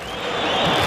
何?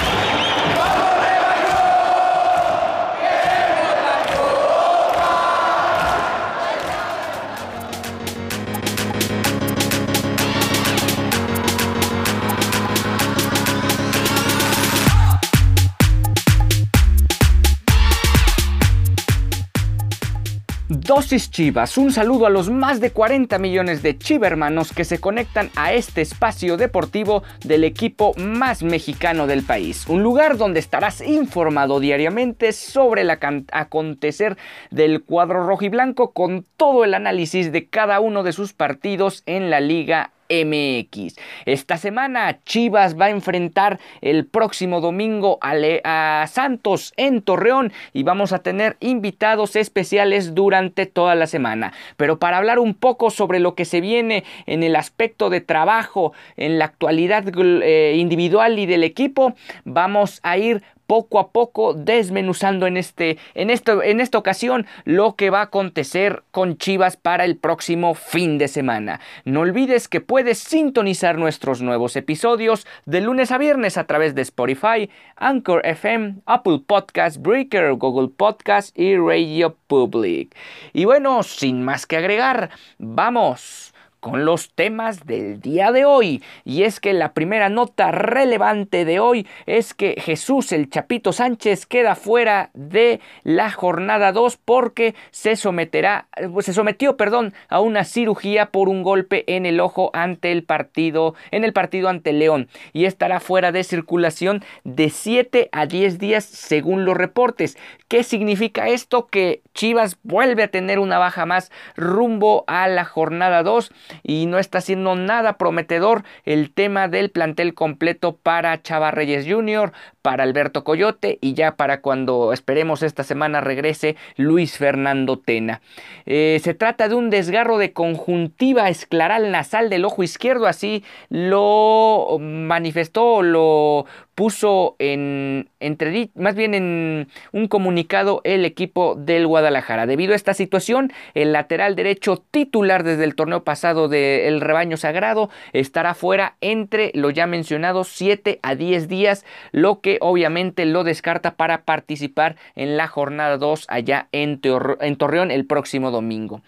Dosis Chivas, un saludo a los más de 40 millones de chivermanos que se conectan a este espacio deportivo del equipo más mexicano del país. Un lugar donde estarás informado diariamente sobre el acontecer del cuadro rojo y blanco con todo el análisis de cada uno de sus partidos en la Liga MX. Esta semana Chivas va a enfrentar el próximo domingo a, Santos en Torreón y vamos a tener invitados especiales durante toda la semana. Pero para hablar un poco sobre lo que se viene en el aspecto de trabajo, en la actualidad eh, individual y del equipo, vamos a ir poco a poco desmenuzando en, este, en, esto, en esta ocasión lo que va a acontecer con Chivas para el próximo fin de semana. No olvides que puedes sintonizar nuestros nuevos episodios de lunes a viernes a través de Spotify, Anchor FM, Apple Podcast, Breaker, Google Podcast y Radio Public. Y bueno, sin más que agregar, vamos con los temas del día de hoy. Y es que la primera nota relevante de hoy es que Jesús el Chapito Sánchez queda fuera de la jornada 2 porque se someterá, se sometió, perdón, a una cirugía por un golpe en el ojo ante el partido, en el partido ante León y estará fuera de circulación de 7 a 10 días según los reportes. ¿Qué significa esto? Que Chivas vuelve a tener una baja más rumbo a la jornada 2 y no está siendo nada prometedor el tema del plantel completo para Chava Reyes Jr., para Alberto Coyote y ya para cuando esperemos esta semana regrese Luis Fernando Tena. Eh, se trata de un desgarro de conjuntiva escleral nasal del ojo izquierdo, así lo manifestó, lo puso en entre, más bien en un comunicado el equipo del Guadalajara. Debido a esta situación, el lateral derecho titular desde el torneo pasado del rebaño sagrado estará fuera entre lo ya mencionado 7 a 10 días, lo que obviamente lo descarta para participar en la jornada 2 allá en, Torreón el próximo domingo.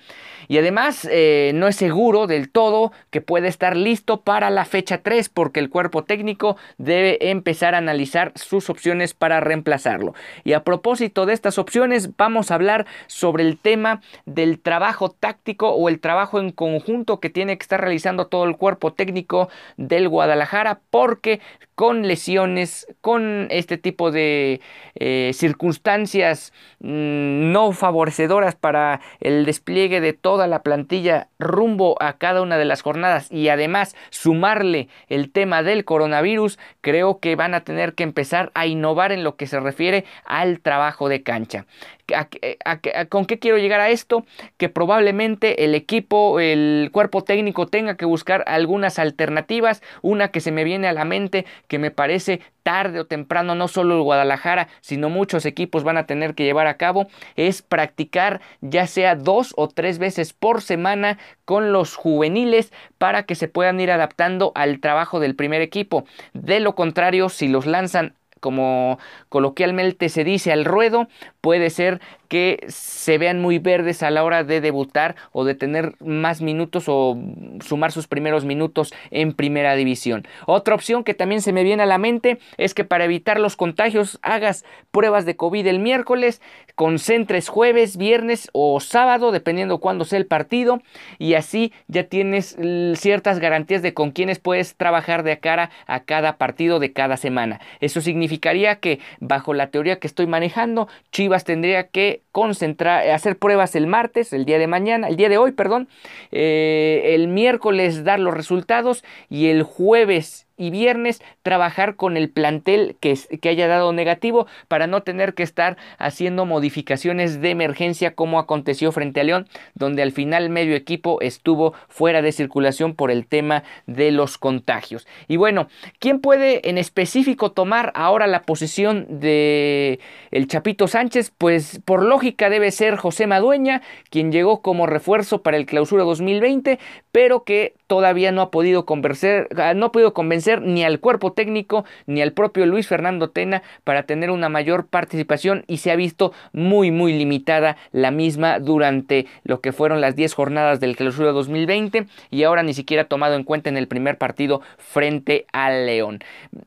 Y además eh, no es seguro del todo que pueda estar listo para la fecha 3 porque el cuerpo técnico debe empezar a analizar sus opciones para reemplazarlo. Y a propósito de estas opciones vamos a hablar sobre el tema del trabajo táctico o el trabajo en conjunto que tiene que estar realizando todo el cuerpo técnico del Guadalajara porque con lesiones, con este tipo de eh, circunstancias mm, no favorecedoras para el despliegue de todo la plantilla rumbo a cada una de las jornadas y además sumarle el tema del coronavirus, creo que van a tener que empezar a innovar en lo que se refiere al trabajo de cancha. ¿Con qué quiero llegar a esto? Que probablemente el equipo, el cuerpo técnico tenga que buscar algunas alternativas. Una que se me viene a la mente que me parece tarde o temprano no solo el Guadalajara, sino muchos equipos van a tener que llevar a cabo es practicar ya sea dos o tres veces por semana con los juveniles para que se puedan ir adaptando al trabajo del primer equipo. De lo contrario, si los lanzan como coloquialmente se dice al ruedo, puede ser que se vean muy verdes a la hora de debutar o de tener más minutos o sumar sus primeros minutos en primera división. Otra opción que también se me viene a la mente es que para evitar los contagios hagas pruebas de COVID el miércoles, concentres jueves, viernes o sábado, dependiendo cuándo sea el partido, y así ya tienes ciertas garantías de con quiénes puedes trabajar de cara a cada partido de cada semana. Eso significaría que bajo la teoría que estoy manejando, Chivas tendría que concentrar, hacer pruebas el martes, el día de mañana, el día de hoy, perdón, eh, el miércoles dar los resultados y el jueves y viernes trabajar con el plantel que, que haya dado negativo para no tener que estar haciendo modificaciones de emergencia como aconteció frente a León, donde al final medio equipo estuvo fuera de circulación por el tema de los contagios. Y bueno, ¿quién puede en específico tomar ahora la posición de el Chapito Sánchez? Pues por lógica debe ser José Madueña, quien llegó como refuerzo para el Clausura 2020, pero que todavía no ha podido convencer, ah, no ha podido convencer ni al cuerpo técnico ni al propio Luis Fernando Tena para tener una mayor participación y se ha visto muy muy limitada la misma durante lo que fueron las 10 jornadas del clausura 2020 y ahora ni siquiera tomado en cuenta en el primer partido frente al León.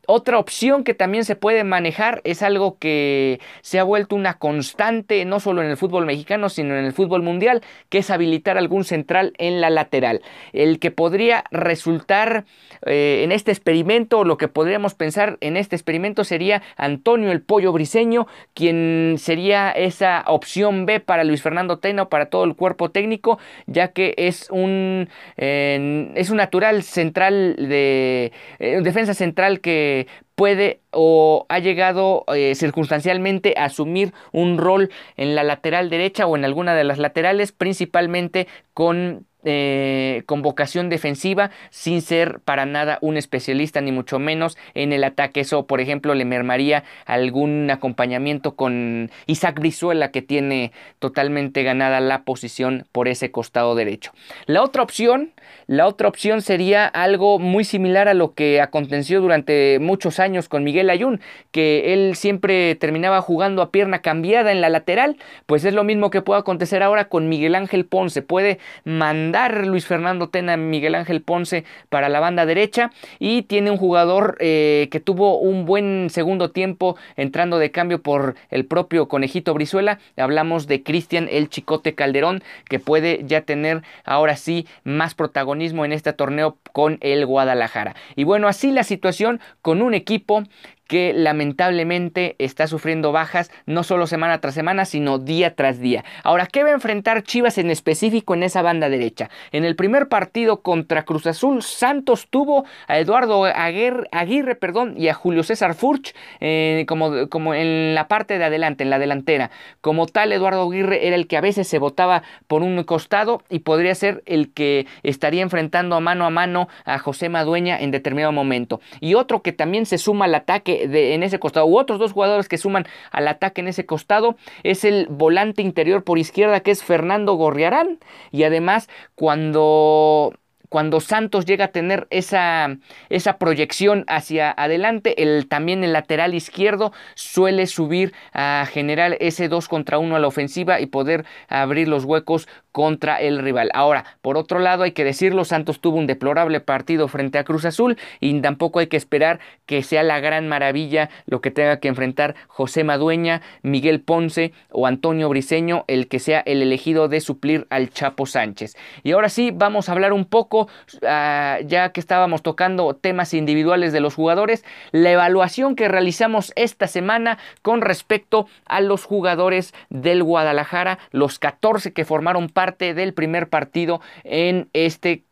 Otra opción que también se puede manejar es algo que se ha vuelto una constante no solo en el fútbol mexicano sino en el fútbol mundial que es habilitar algún central en la lateral. El que podría resultar eh, en este experimento, lo que podríamos pensar en este experimento sería Antonio el Pollo Briseño, quien sería esa opción B para Luis Fernando Tena o para todo el cuerpo técnico, ya que es un, es un natural central de eh, defensa central que puede o ha llegado eh, circunstancialmente a asumir un rol en la lateral derecha o en alguna de las laterales, principalmente con eh, con vocación defensiva sin ser para nada un especialista ni mucho menos en el ataque. Eso, por ejemplo, le mermaría algún acompañamiento con Isaac Brizuela que tiene totalmente ganada la posición por ese costado derecho. La otra opción, la otra opción sería algo muy similar a lo que aconteció durante muchos años con Miguel Ayun, que él siempre terminaba jugando a pierna cambiada en la lateral, pues es lo mismo que puede acontecer ahora con Miguel Ángel Ponce. Puede mandar Luis Fernando Tena Miguel Ángel Ponce para la banda derecha y tiene un jugador eh, que tuvo un buen segundo tiempo entrando de cambio por el propio Conejito Brizuela. Hablamos de Cristian El Chicote Calderón que puede ya tener ahora sí más protagonismo en este torneo con el Guadalajara. Y bueno, así la situación con un equipo que lamentablemente está sufriendo bajas no solo semana tras semana, sino día tras día. Ahora, ¿qué va a enfrentar Chivas en específico en esa banda derecha? En el primer partido contra Cruz Azul, Santos tuvo a Eduardo Aguirre, perdón, y a Julio César Furch eh, como, como en la parte de adelante, en la delantera. Como tal, Eduardo Aguirre era el que a veces se votaba por un costado y podría ser el que estaría enfrentando a mano a mano a José Madueña en determinado momento. Y otro que también se suma al ataque en ese costado, u otros dos jugadores que suman al ataque en ese costado, es el volante interior por izquierda que es Fernando Gorriarán. Y además, cuando cuando Santos llega a tener esa, esa proyección hacia adelante, el, también el lateral izquierdo suele subir a generar ese 2 contra 1 a la ofensiva y poder abrir los huecos contra el rival. Ahora, por otro lado, hay que decirlo, Santos tuvo un deplorable partido frente a Cruz Azul y tampoco hay que esperar que sea la gran maravilla lo que tenga que enfrentar José Madueña, Miguel Ponce o Antonio Briseño, el que sea el elegido de suplir al Chapo Sánchez. Y ahora sí, vamos a hablar un poco Ah, ya que estábamos tocando temas individuales de los jugadores, la evaluación que realizamos esta semana con respecto a los jugadores del Guadalajara, los 14 que formaron parte del primer partido en este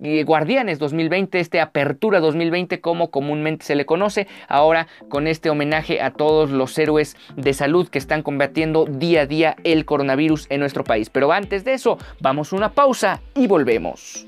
eh, Guardianes 2020, este Apertura 2020 como comúnmente se le conoce, ahora con este homenaje a todos los héroes de salud que están combatiendo día a día el coronavirus en nuestro país. Pero antes de eso, vamos a una pausa y volvemos.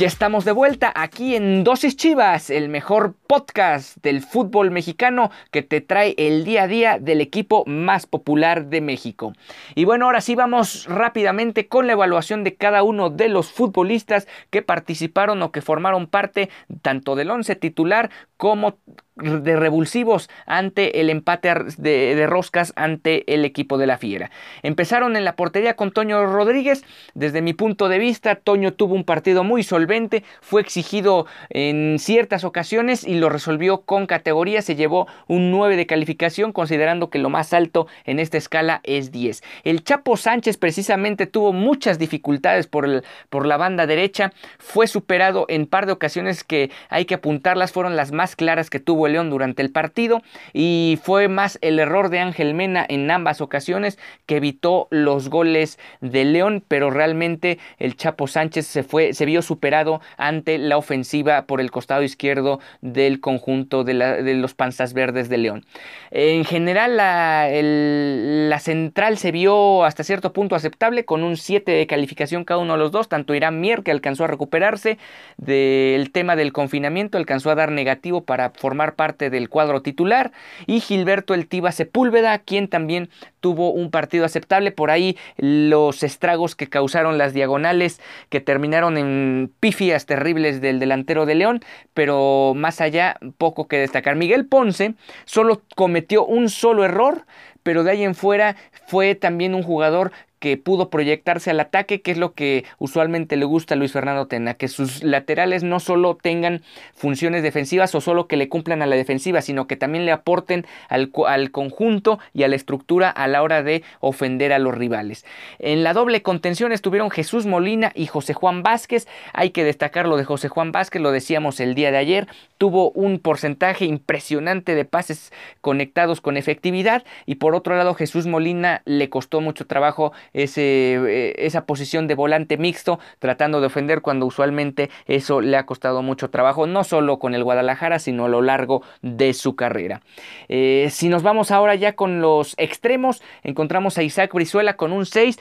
Ya estamos de vuelta aquí en Dosis Chivas, el mejor podcast del fútbol mexicano que te trae el día a día del equipo más popular de México. Y bueno, ahora sí vamos rápidamente con la evaluación de cada uno de los futbolistas que participaron o que formaron parte tanto del once titular como de revulsivos ante el empate de, roscas ante el equipo de la Fiera. Empezaron en la portería con Toño Rodríguez. Desde mi punto de vista, Toño tuvo un partido muy solvente, fue exigido en ciertas ocasiones y lo resolvió con categoría. Se llevó un 9 de calificación, considerando que lo más alto en esta escala es 10. El Chapo Sánchez precisamente tuvo muchas dificultades por, el, por la banda derecha. Fue superado en par de ocasiones que hay que apuntarlas, fueron las más claras que tuvo León durante el partido y fue más el error de Ángel Mena en ambas ocasiones que evitó los goles de León, pero realmente el Chapo Sánchez se fue se vio superado ante la ofensiva por el costado izquierdo del conjunto de, los panzas verdes de León. En general la, la central se vio hasta cierto punto aceptable con un 7 de calificación cada uno de los dos, tanto Irán Mier que alcanzó a recuperarse del tema del confinamiento, alcanzó a dar negativo para formar parte del cuadro titular y Gilberto El Tiba Sepúlveda, quien también tuvo un partido aceptable. Por ahí los estragos que causaron las diagonales que terminaron en pifias terribles del delantero de León, pero más allá poco que destacar. Miguel Ponce solo cometió un solo error, pero de ahí en fuera fue también un jugador que pudo proyectarse al ataque, que es lo que usualmente le gusta a Luis Fernando Tena, que sus laterales no solo tengan funciones defensivas o solo que le cumplan a la defensiva, sino que también le aporten al, al conjunto y a la estructura a la hora de ofender a los rivales. En la doble contención estuvieron Jesús Molina y José Juan Vázquez. Hay que destacar lo de José Juan Vázquez, lo decíamos el día de ayer, tuvo un porcentaje impresionante de pases conectados con efectividad y por otro lado Jesús Molina le costó mucho trabajo ese, eh, esa posición de volante mixto, tratando de ofender cuando usualmente eso le ha costado mucho trabajo, no solo con el Guadalajara, sino a lo largo de su carrera. Eh, si nos vamos ahora ya con los extremos, encontramos a Isaac Brizuela con un 6.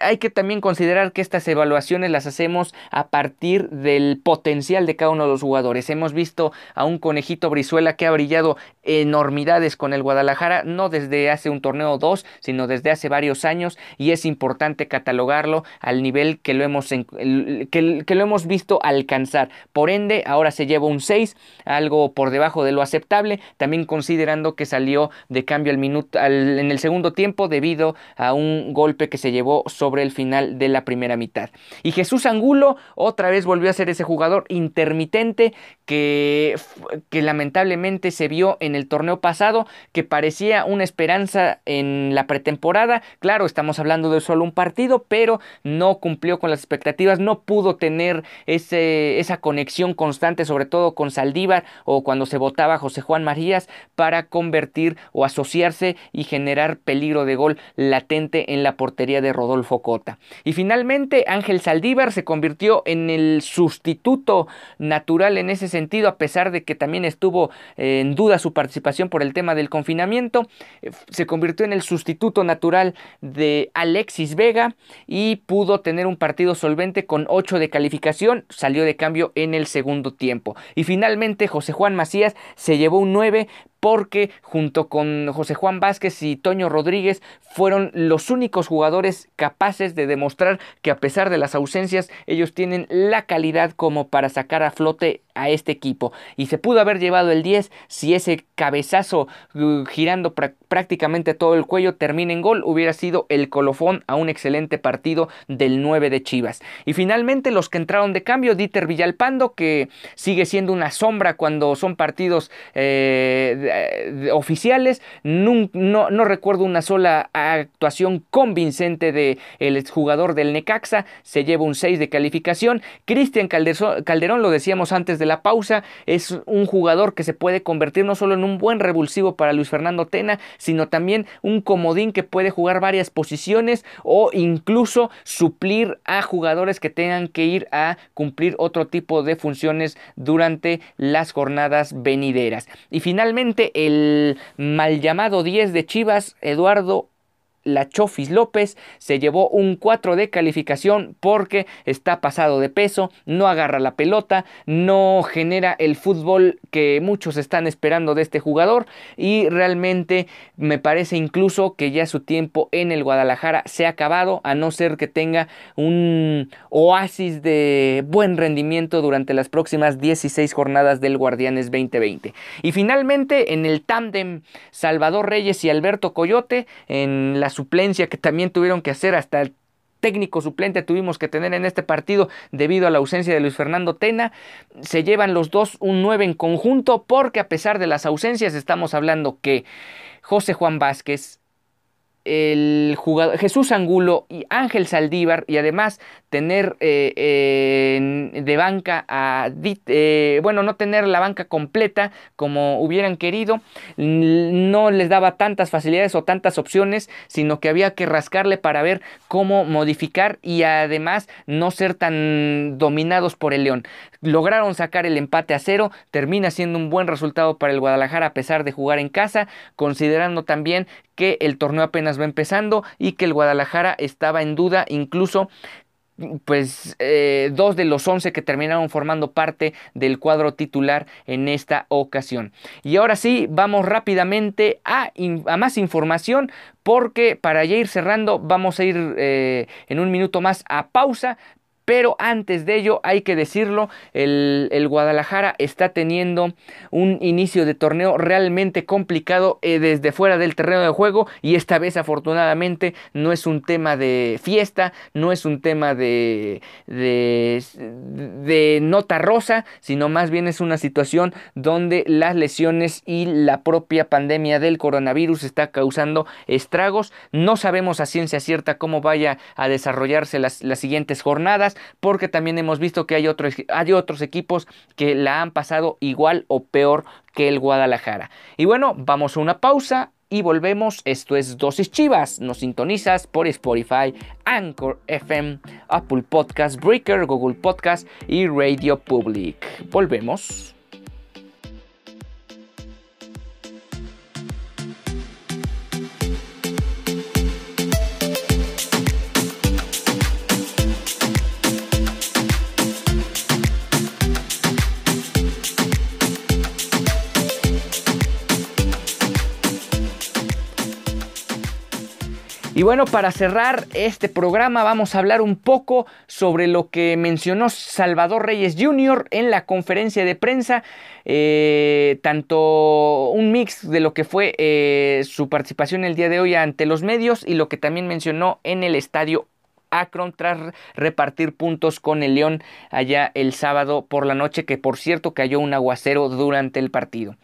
hay que también considerar que estas evaluaciones las hacemos a partir del potencial de cada uno de los jugadores. Hemos visto a un conejito Brizuela que ha brillado enormidades con el Guadalajara, no desde hace un torneo o dos, sino desde hace varios años y es importante catalogarlo al nivel que lo hemos, que, lo hemos visto alcanzar. Por ende, ahora se lleva un 6, algo por debajo de lo aceptable, también considerando que salió de cambio al minuto, en el segundo tiempo debido a un golpe que se llevó sobre el final de la primera mitad. Y Jesús Angulo otra vez volvió a ser ese jugador intermitente que, que lamentablemente se vio en el torneo pasado, que parecía una esperanza en la pretemporada. Claro, estamos hablando hablando de solo un partido, pero no cumplió con las expectativas, no pudo tener ese, esa conexión constante, sobre todo con Saldívar o cuando se votaba José Juan Marías, para convertir o asociarse y generar peligro de gol latente en la portería de Rodolfo Cota. Y finalmente Ángel Saldívar se convirtió en el sustituto natural en ese sentido, a pesar de que también estuvo eh, en duda su participación por el tema del confinamiento, eh, se convirtió en el sustituto natural de Alexis Vega y pudo tener un partido solvente con 8 de calificación, salió de cambio en el segundo tiempo. Y finalmente José Juan Macías se llevó un 9 porque junto con José Juan Vázquez y Toño Rodríguez fueron los únicos jugadores capaces de demostrar que a pesar de las ausencias ellos tienen la calidad como para sacar a flote a este equipo. Y se pudo haber llevado el 10 si ese cabezazo uh, girando prácticamente todo el cuello termina en gol hubiera sido el colofón a un excelente partido del 9 de Chivas. Y finalmente los que entraron de cambio Dieter Villalpando que sigue siendo una sombra cuando son partidos eh, oficiales. No, no, recuerdo una sola actuación convincente de el exjugador del Necaxa. Se lleva un 6 de calificación. Cristian Calderón, lo decíamos antes de la pausa, es un jugador que se puede convertir no solo en un buen revulsivo para Luis Fernando Tena, sino también un comodín que puede jugar varias posiciones o incluso suplir a jugadores que tengan que ir a cumplir otro tipo de funciones durante las jornadas venideras. Y finalmente el mal llamado 10 de Chivas, Eduardo la Chofis López se llevó un 4 de calificación porque está pasado de peso, no agarra la pelota, no genera el fútbol que muchos están esperando de este jugador y realmente me parece incluso que ya su tiempo en el Guadalajara se ha acabado a no ser que tenga un oasis de buen rendimiento durante las próximas 16 jornadas del Guardianes 2020. Y finalmente en el tándem Salvador Reyes y Alberto Coyote en la suplencia que también tuvieron que hacer hasta el técnico suplente tuvimos que tener en este partido debido a la ausencia de Luis Fernando Tena. Se llevan los dos un 9 en conjunto porque a pesar de las ausencias estamos hablando que José Juan Vázquez, el jugador Jesús Angulo y Ángel Saldívar y además tener eh, de banca a eh, bueno no tener la banca completa como hubieran querido no les daba tantas facilidades o tantas opciones sino que había que rascarle para ver cómo modificar y además no ser tan dominados por el León. Lograron sacar el empate a cero termina siendo un buen resultado para el Guadalajara a pesar de jugar en casa considerando también que el torneo apenas va empezando y que el Guadalajara estaba en duda incluso pues eh, dos de los once que terminaron formando parte del cuadro titular en esta ocasión. Y ahora sí, vamos rápidamente a, más información porque para ya ir cerrando vamos a ir eh, en un minuto más a pausa, pero antes de ello, hay que decirlo, el, Guadalajara está teniendo un inicio de torneo realmente complicado eh, desde fuera del terreno de juego y esta vez afortunadamente no es un tema de fiesta, no es un tema de, de, nota rosa, sino más bien es una situación donde las lesiones y la propia pandemia del coronavirus está causando estragos. No sabemos a ciencia cierta cómo vaya a desarrollarse las siguientes jornadas porque también hemos visto que hay otros, hay otros equipos que la han pasado igual o peor que el Guadalajara. Y bueno, vamos a una pausa y volvemos. Esto es Dosis Chivas. Nos sintonizas por Spotify, Anchor FM, Apple Podcast, Breaker, Google Podcast y Radio Public. Volvemos. Y bueno, para cerrar este programa vamos a hablar un poco sobre lo que mencionó Salvador Reyes Jr. en la conferencia de prensa, eh, tanto un mix de lo que fue eh, su participación el día de hoy ante los medios y lo que también mencionó en el estadio Akron tras repartir puntos con el León allá el sábado por la noche, que por cierto cayó un aguacero durante el partido.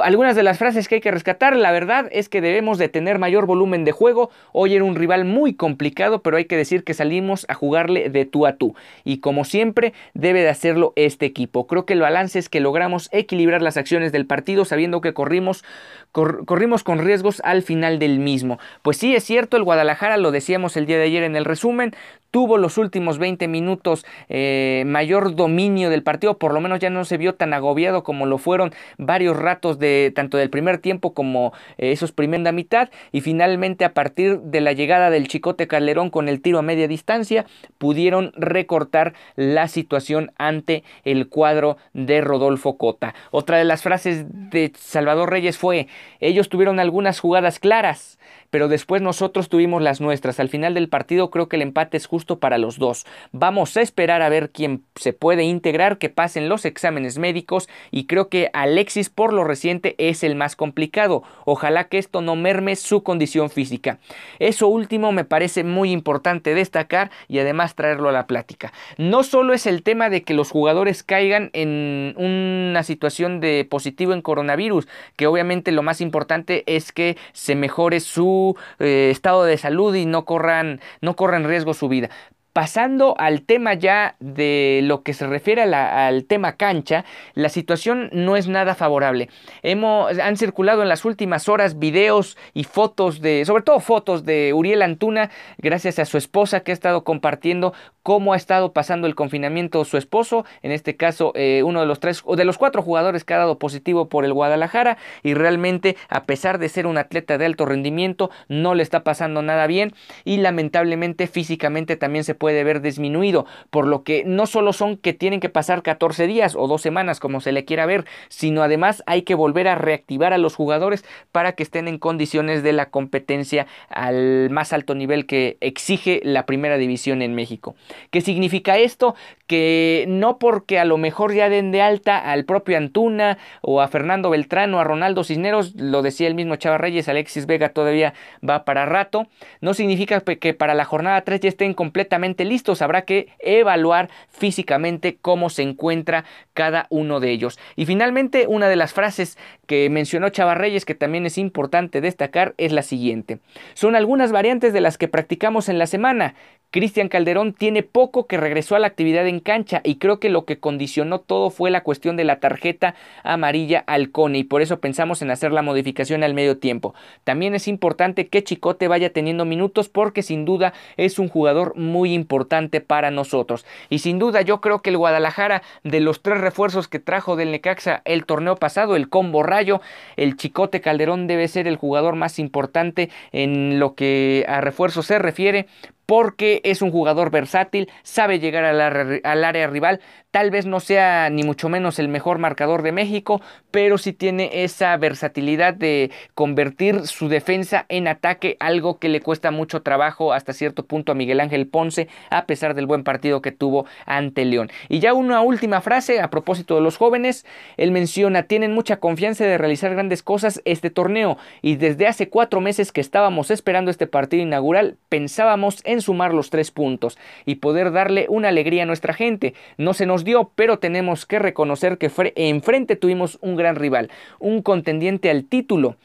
Algunas de las frases que hay que rescatar, la verdad es que debemos de tener mayor volumen de juego. Hoy era un rival muy complicado, pero hay que decir que salimos a jugarle de tú a tú. Y como siempre, debe de hacerlo este equipo. Creo que el balance es que logramos equilibrar las acciones del partido sabiendo que corrimos, corrimos con riesgos al final del mismo. Pues sí, es cierto, el Guadalajara, lo decíamos el día de ayer en el resumen, and tuvo los últimos 20 minutos eh, mayor dominio del partido, por lo menos ya no se vio tan agobiado como lo fueron varios ratos de tanto del primer tiempo como eh, esos primera mitad y finalmente a partir de la llegada del Chicote Calderón con el tiro a media distancia pudieron recortar la situación ante el cuadro de Rodolfo Cota. Otra de las frases de Salvador Reyes fue, ellos tuvieron algunas jugadas claras, pero después nosotros tuvimos las nuestras. Al final del partido creo que el empate es justo para los dos. Vamos a esperar a ver quién se puede integrar, que pasen los exámenes médicos y creo que Alexis por lo reciente es el más complicado. Ojalá que esto no merme su condición física. Eso último me parece muy importante destacar y además traerlo a la plática. No solo es el tema de que los jugadores caigan en una situación de positivo en coronavirus, que obviamente lo más importante es que se mejore su eh, estado de salud y no corran, no corran riesgo su vida pasando al tema ya de lo que se refiere al tema cancha, la situación no es nada favorable. Hemos, han circulado en las últimas horas videos y fotos de, sobre todo fotos de Uriel Antuna, gracias a su esposa que ha estado compartiendo cómo ha estado pasando el confinamiento su esposo, en este caso eh, uno de los tres o de los cuatro jugadores que ha dado positivo por el Guadalajara y realmente a pesar de ser un atleta de alto rendimiento no le está pasando nada bien y lamentablemente físicamente también se puede ver disminuido, por lo que no solo son que tienen que pasar 14 días o dos semanas como se le quiera ver, sino además hay que volver a reactivar a los jugadores para que estén en condiciones de la competencia al más alto nivel que exige la primera división en México. ¿Qué significa esto? Que no porque a lo mejor ya den de alta al propio Antuna o a Fernando Beltrán o a Ronaldo Cisneros, lo decía el mismo Chava Reyes, Alexis Vega todavía va para rato, no significa que para la jornada 3 ya estén completamente listos, habrá que evaluar físicamente cómo se encuentra cada uno de ellos. Y finalmente, una de las frases que mencionó Chava Reyes que también es importante destacar es la siguiente. Son algunas variantes de las que practicamos en la semana. Cristian Calderón tiene poco que regresó a la actividad en cancha y creo que lo que condicionó todo fue la cuestión de la tarjeta amarilla al Cone y por eso pensamos en hacer la modificación al medio tiempo. También es importante que Chicote vaya teniendo minutos porque sin duda es un jugador muy importante para nosotros. Y sin duda yo creo que el Guadalajara de los tres refuerzos que trajo del Necaxa el torneo pasado, el combo rayo, el Chicote Calderón debe ser el jugador más importante en lo que a refuerzo se refiere porque es un jugador versátil, sabe llegar al, área rival, tal vez no sea ni mucho menos el mejor marcador de México, pero sí tiene esa versatilidad de convertir su defensa en ataque, algo que le cuesta mucho trabajo hasta cierto punto a Miguel Ángel Ponce, a pesar del buen partido que tuvo ante León. Y ya una última frase a propósito de los jóvenes, él menciona, tienen mucha confianza de realizar grandes cosas este torneo y desde hace cuatro meses que estábamos esperando este partido inaugural, pensábamos en sumar los tres puntos y poder darle una alegría a nuestra gente. No se nos pero tenemos que reconocer que enfrente tuvimos un gran rival, un contendiente al título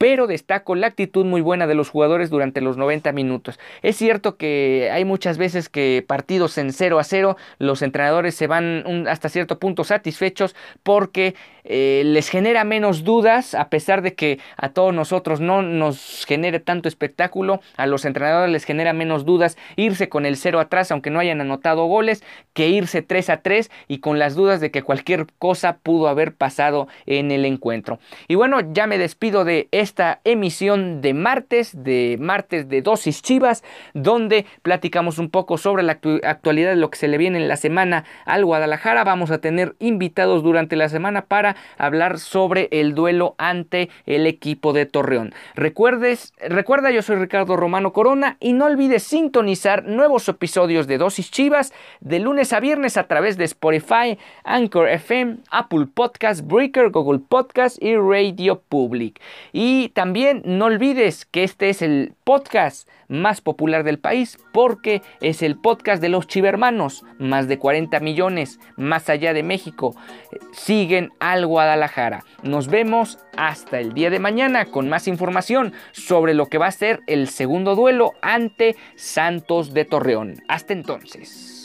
pero destaco la actitud muy buena de los jugadores durante los 90 minutos. Es cierto que hay muchas veces que partidos en 0 a 0 los entrenadores se van hasta cierto punto satisfechos porque eh, les genera menos dudas a pesar de que a todos nosotros no nos genere tanto espectáculo, a los entrenadores les genera menos dudas irse con el 0 atrás aunque no hayan anotado goles que irse 3 a 3 y con las dudas de que cualquier cosa pudo haber pasado en el encuentro. Y bueno, ya me despido de este esta emisión de martes, de martes de dosis chivas, donde platicamos un poco sobre la actualidad de lo que se le viene en la semana al Guadalajara. Vamos a tener invitados durante la semana para hablar sobre el duelo ante el equipo de Torreón. Recuerdes, recuerda, yo soy Ricardo Romano Corona y no olvides sintonizar nuevos episodios de dosis chivas de lunes a viernes a través de Spotify, Anchor FM, Apple Podcast, Breaker, Google Podcast y Radio Public. Y y también no olvides que este es el podcast más popular del país porque es el podcast de los chivermanos, más de 40 millones, más allá de México. Siguen al Guadalajara. Nos vemos hasta el día de mañana con más información sobre lo que va a ser el segundo duelo ante Santos de Torreón. Hasta entonces.